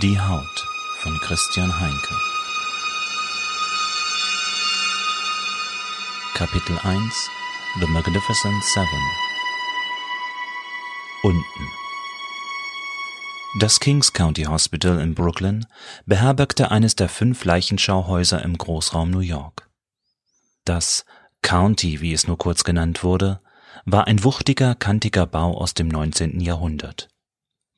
Die Haut von Christian Heinke Kapitel 1 The Magnificent Seven Unten Das Kings County Hospital in Brooklyn beherbergte eines der fünf Leichenschauhäuser im Großraum New York. Das County, wie es nur kurz genannt wurde, war ein wuchtiger, kantiger Bau aus dem 19. Jahrhundert.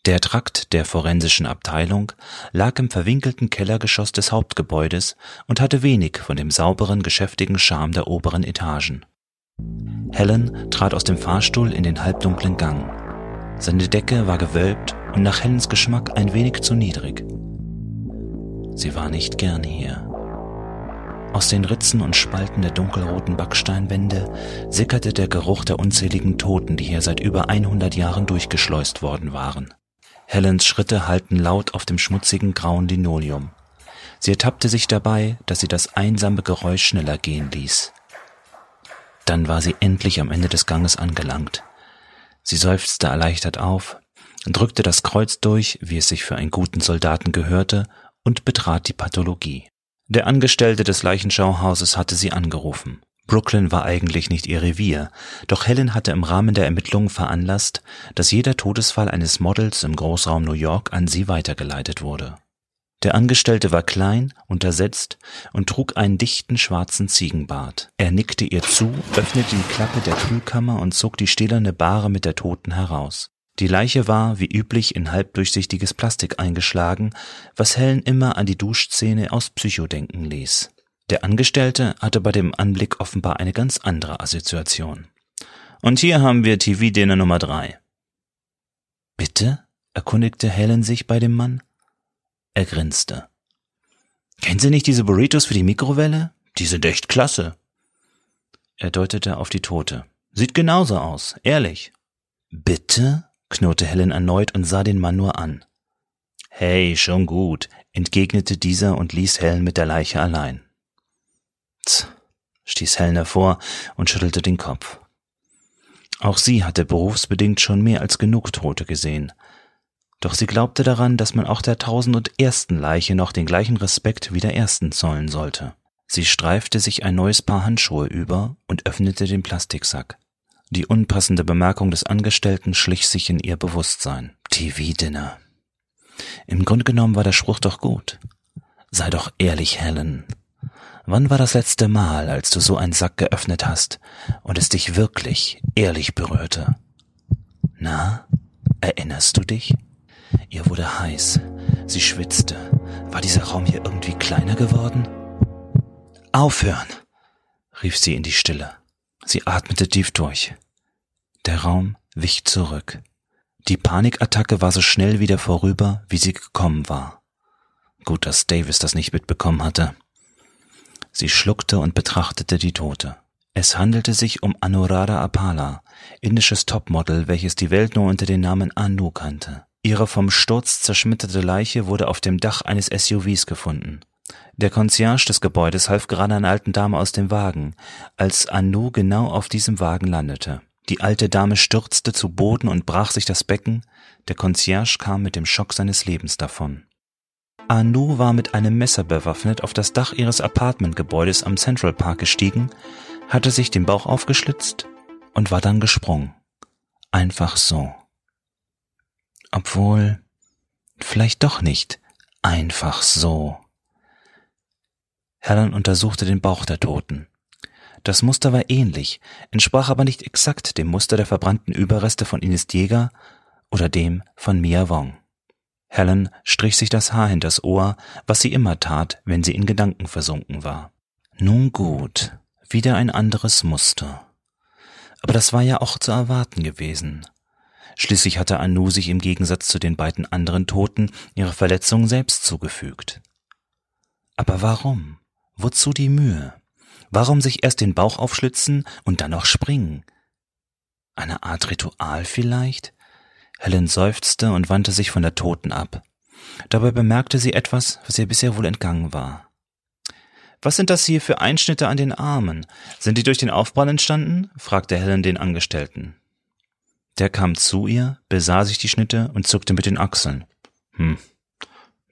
Der Trakt der forensischen Abteilung lag im verwinkelten Kellergeschoss des Hauptgebäudes und hatte wenig von dem sauberen, geschäftigen Charme der oberen Etagen. Helen trat aus dem Fahrstuhl in den halbdunklen Gang. Seine Decke war gewölbt und nach Helens Geschmack ein wenig zu niedrig. Sie war nicht gern hier. Aus den Ritzen und Spalten der dunkelroten Backsteinwände sickerte der Geruch der unzähligen Toten, die hier seit über 100 Jahren durchgeschleust worden waren. Helens Schritte hallten laut auf dem schmutzigen grauen Linoleum. Sie ertappte sich dabei, dass sie das einsame Geräusch schneller gehen ließ. Dann war sie endlich am Ende des Ganges angelangt. Sie seufzte erleichtert auf, drückte das Kreuz durch, wie es sich für einen guten Soldaten gehörte, und betrat die Pathologie. Der Angestellte des Leichenschauhauses hatte sie angerufen. Brooklyn war eigentlich nicht ihr Revier, doch Helen hatte im Rahmen der Ermittlungen veranlasst, dass jeder Todesfall eines Models im Großraum New York an sie weitergeleitet wurde. Der Angestellte war klein, untersetzt und trug einen dichten schwarzen Ziegenbart. Er nickte ihr zu, öffnete die Klappe der Kühlkammer und zog die stählerne Bahre mit der Toten heraus. Die Leiche war, wie üblich, in halbdurchsichtiges Plastik eingeschlagen, was Helen immer an die Duschszene aus Psycho denken ließ. Der Angestellte hatte bei dem Anblick offenbar eine ganz andere Assoziation. Und hier haben wir TV-Dinner Nummer drei. Bitte? erkundigte Helen sich bei dem Mann. Er grinste. Kennen Sie nicht diese Burritos für die Mikrowelle? Die sind echt klasse. Er deutete auf die Tote. Sieht genauso aus, ehrlich. Bitte? knurrte Helen erneut und sah den Mann nur an. Hey, schon gut, entgegnete dieser und ließ Helen mit der Leiche allein. Stieß Helen hervor und schüttelte den Kopf. Auch sie hatte berufsbedingt schon mehr als genug Tote gesehen. Doch sie glaubte daran, dass man auch der tausend und ersten Leiche noch den gleichen Respekt wie der ersten zollen sollte. Sie streifte sich ein neues Paar Handschuhe über und öffnete den Plastiksack. Die unpassende Bemerkung des Angestellten schlich sich in ihr Bewusstsein. TV-Dinner. Im Grunde genommen war der Spruch doch gut. Sei doch ehrlich, Helen. Wann war das letzte Mal, als du so einen Sack geöffnet hast und es dich wirklich ehrlich berührte? Na, erinnerst du dich? Ihr wurde heiß. Sie schwitzte. War dieser Raum hier irgendwie kleiner geworden? Aufhören! rief sie in die Stille. Sie atmete tief durch. Der Raum wich zurück. Die Panikattacke war so schnell wieder vorüber, wie sie gekommen war. Gut, dass Davis das nicht mitbekommen hatte. Sie schluckte und betrachtete die Tote. Es handelte sich um Anuradha Apala, indisches Topmodel, welches die Welt nur unter dem Namen Anu kannte. Ihre vom Sturz zerschmetterte Leiche wurde auf dem Dach eines SUVs gefunden. Der Concierge des Gebäudes half gerade einer alten Dame aus dem Wagen, als Anu genau auf diesem Wagen landete. Die alte Dame stürzte zu Boden und brach sich das Becken, der Concierge kam mit dem Schock seines Lebens davon. Anu war mit einem Messer bewaffnet auf das Dach ihres Apartmentgebäudes am Central Park gestiegen, hatte sich den Bauch aufgeschlitzt und war dann gesprungen. Einfach so. Obwohl, vielleicht doch nicht einfach so. Helen untersuchte den Bauch der Toten. Das Muster war ähnlich, entsprach aber nicht exakt dem Muster der verbrannten Überreste von Ines Jäger oder dem von Mia Wong. Helen strich sich das Haar hinters Ohr, was sie immer tat, wenn sie in Gedanken versunken war. Nun gut, wieder ein anderes Muster. Aber das war ja auch zu erwarten gewesen. Schließlich hatte Anu sich im Gegensatz zu den beiden anderen Toten ihre Verletzung selbst zugefügt. Aber warum? Wozu die Mühe? Warum sich erst den Bauch aufschlitzen und dann noch springen? Eine Art Ritual vielleicht? Helen seufzte und wandte sich von der Toten ab. Dabei bemerkte sie etwas, was ihr bisher wohl entgangen war. Was sind das hier für Einschnitte an den Armen? Sind die durch den Aufprall entstanden? fragte Helen den Angestellten. Der kam zu ihr, besah sich die Schnitte und zuckte mit den Achseln. Hm,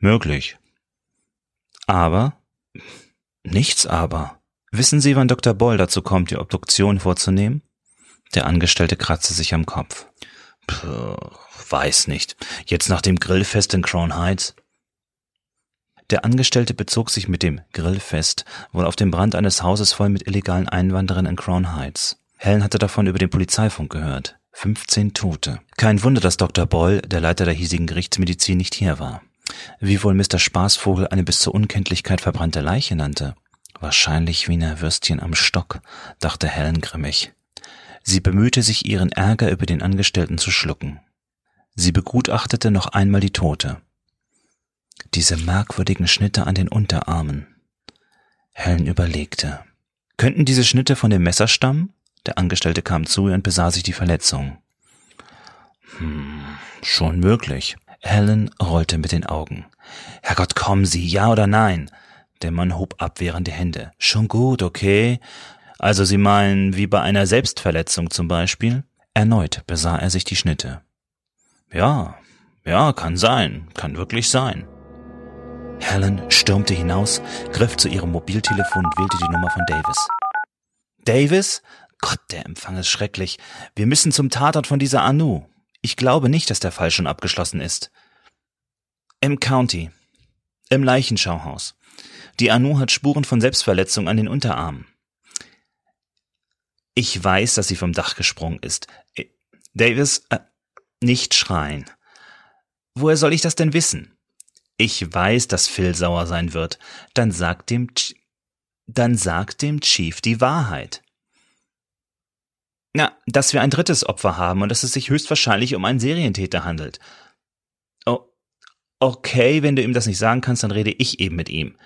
Möglich. Aber? Nichts aber. Wissen Sie, wann Dr. Boll dazu kommt, die Obduktion vorzunehmen? Der Angestellte kratzte sich am Kopf. Puh, weiß nicht. Jetzt nach dem Grillfest in Crown Heights? Der Angestellte bezog sich mit dem Grillfest wohl auf den Brand eines Hauses voll mit illegalen Einwanderern in Crown Heights. Helen hatte davon über den Polizeifunk gehört. 15 Tote. Kein Wunder, dass Dr. Boyle, der Leiter der hiesigen Gerichtsmedizin, nicht hier war. Wie wohl Mr. Spaßvogel eine bis zur Unkenntlichkeit verbrannte Leiche nannte. Wahrscheinlich Wiener Würstchen am Stock, dachte Helen grimmig. Sie bemühte sich, ihren Ärger über den Angestellten zu schlucken. Sie begutachtete noch einmal die Tote. Diese merkwürdigen Schnitte an den Unterarmen. Helen überlegte. Könnten diese Schnitte von dem Messer stammen? Der Angestellte kam zu ihr und besah sich die Verletzung. Hm, schon möglich. Helen rollte mit den Augen. Herrgott, kommen Sie, ja oder nein? Der Mann hob abwehrend die Hände. Schon gut, okay. Also Sie meinen, wie bei einer Selbstverletzung zum Beispiel? Erneut besah er sich die Schnitte. Ja, ja, kann sein, kann wirklich sein. Helen stürmte hinaus, griff zu ihrem Mobiltelefon und wählte die Nummer von Davis. Davis? Gott, der Empfang ist schrecklich. Wir müssen zum Tatort von dieser Anu. Ich glaube nicht, dass der Fall schon abgeschlossen ist. Im County. Im Leichenschauhaus. Die Anu hat Spuren von Selbstverletzung an den Unterarmen. Ich weiß, dass sie vom Dach gesprungen ist. Äh, Davis, äh, nicht schreien. Woher soll ich das denn wissen? Ich weiß, dass Phil sauer sein wird. Dann sag dem, Ch dann sag dem Chief die Wahrheit. Na, dass wir ein drittes Opfer haben und dass es sich höchstwahrscheinlich um einen Serientäter handelt. Oh, okay, wenn du ihm das nicht sagen kannst, dann rede ich eben mit ihm.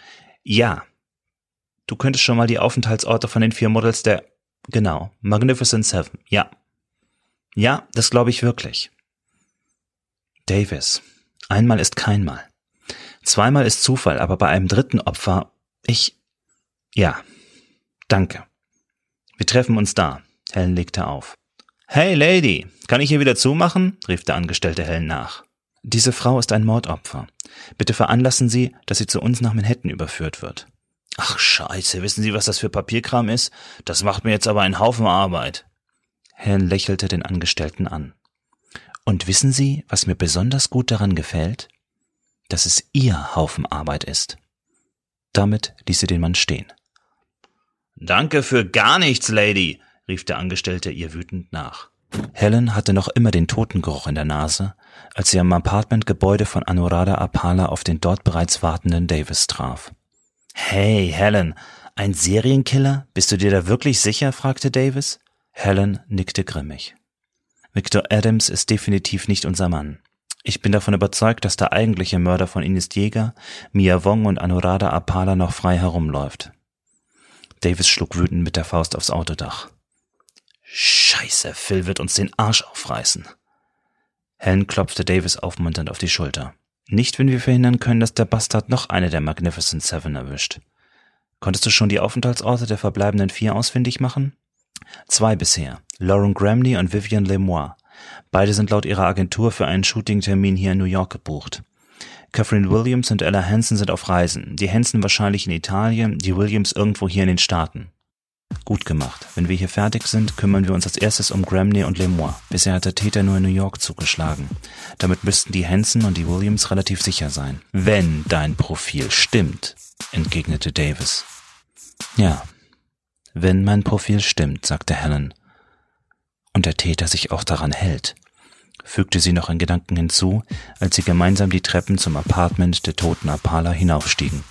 Ja. Du könntest schon mal die Aufenthaltsorte von den vier Models der, genau, Magnificent Seven, ja. Ja, das glaube ich wirklich. Davis, einmal ist keinmal. Zweimal ist Zufall, aber bei einem dritten Opfer, ich, ja, danke. Wir treffen uns da. Helen legte auf. Hey Lady, kann ich hier wieder zumachen? rief der Angestellte Helen nach. Diese Frau ist ein Mordopfer. Bitte veranlassen Sie, dass sie zu uns nach Manhattan überführt wird. Ach scheiße, wissen Sie, was das für Papierkram ist? Das macht mir jetzt aber einen Haufen Arbeit. Helen lächelte den Angestellten an. Und wissen Sie, was mir besonders gut daran gefällt? Dass es Ihr Haufen Arbeit ist. Damit ließ sie den Mann stehen. Danke für gar nichts, Lady, rief der Angestellte ihr wütend nach. Helen hatte noch immer den Totengeruch in der Nase, als sie am Apartmentgebäude von Anuradha Apala auf den dort bereits wartenden Davis traf. Hey, Helen, ein Serienkiller? Bist du dir da wirklich sicher? fragte Davis. Helen nickte grimmig. Victor Adams ist definitiv nicht unser Mann. Ich bin davon überzeugt, dass der eigentliche Mörder von Ines Jäger, Mia Wong und Anuradha Apala noch frei herumläuft. Davis schlug wütend mit der Faust aufs Autodach. Scheiße, Phil wird uns den Arsch aufreißen. Helen klopfte Davis aufmunternd auf die Schulter. Nicht, wenn wir verhindern können, dass der Bastard noch eine der Magnificent Seven erwischt. Konntest du schon die Aufenthaltsorte der verbleibenden vier ausfindig machen? Zwei bisher. Lauren Gramney und Vivian Lemoy. Beide sind laut ihrer Agentur für einen Shootingtermin hier in New York gebucht. Catherine Williams und Ella Hansen sind auf Reisen. Die Hansen wahrscheinlich in Italien, die Williams irgendwo hier in den Staaten. Gut gemacht. Wenn wir hier fertig sind, kümmern wir uns als erstes um Gramney und Lemoy. Bisher hat der Täter nur in New York zugeschlagen. Damit müssten die Hansen und die Williams relativ sicher sein. Wenn dein Profil stimmt, entgegnete Davis. Ja, wenn mein Profil stimmt, sagte Helen. Und der Täter sich auch daran hält, fügte sie noch in Gedanken hinzu, als sie gemeinsam die Treppen zum Apartment der toten Apala hinaufstiegen.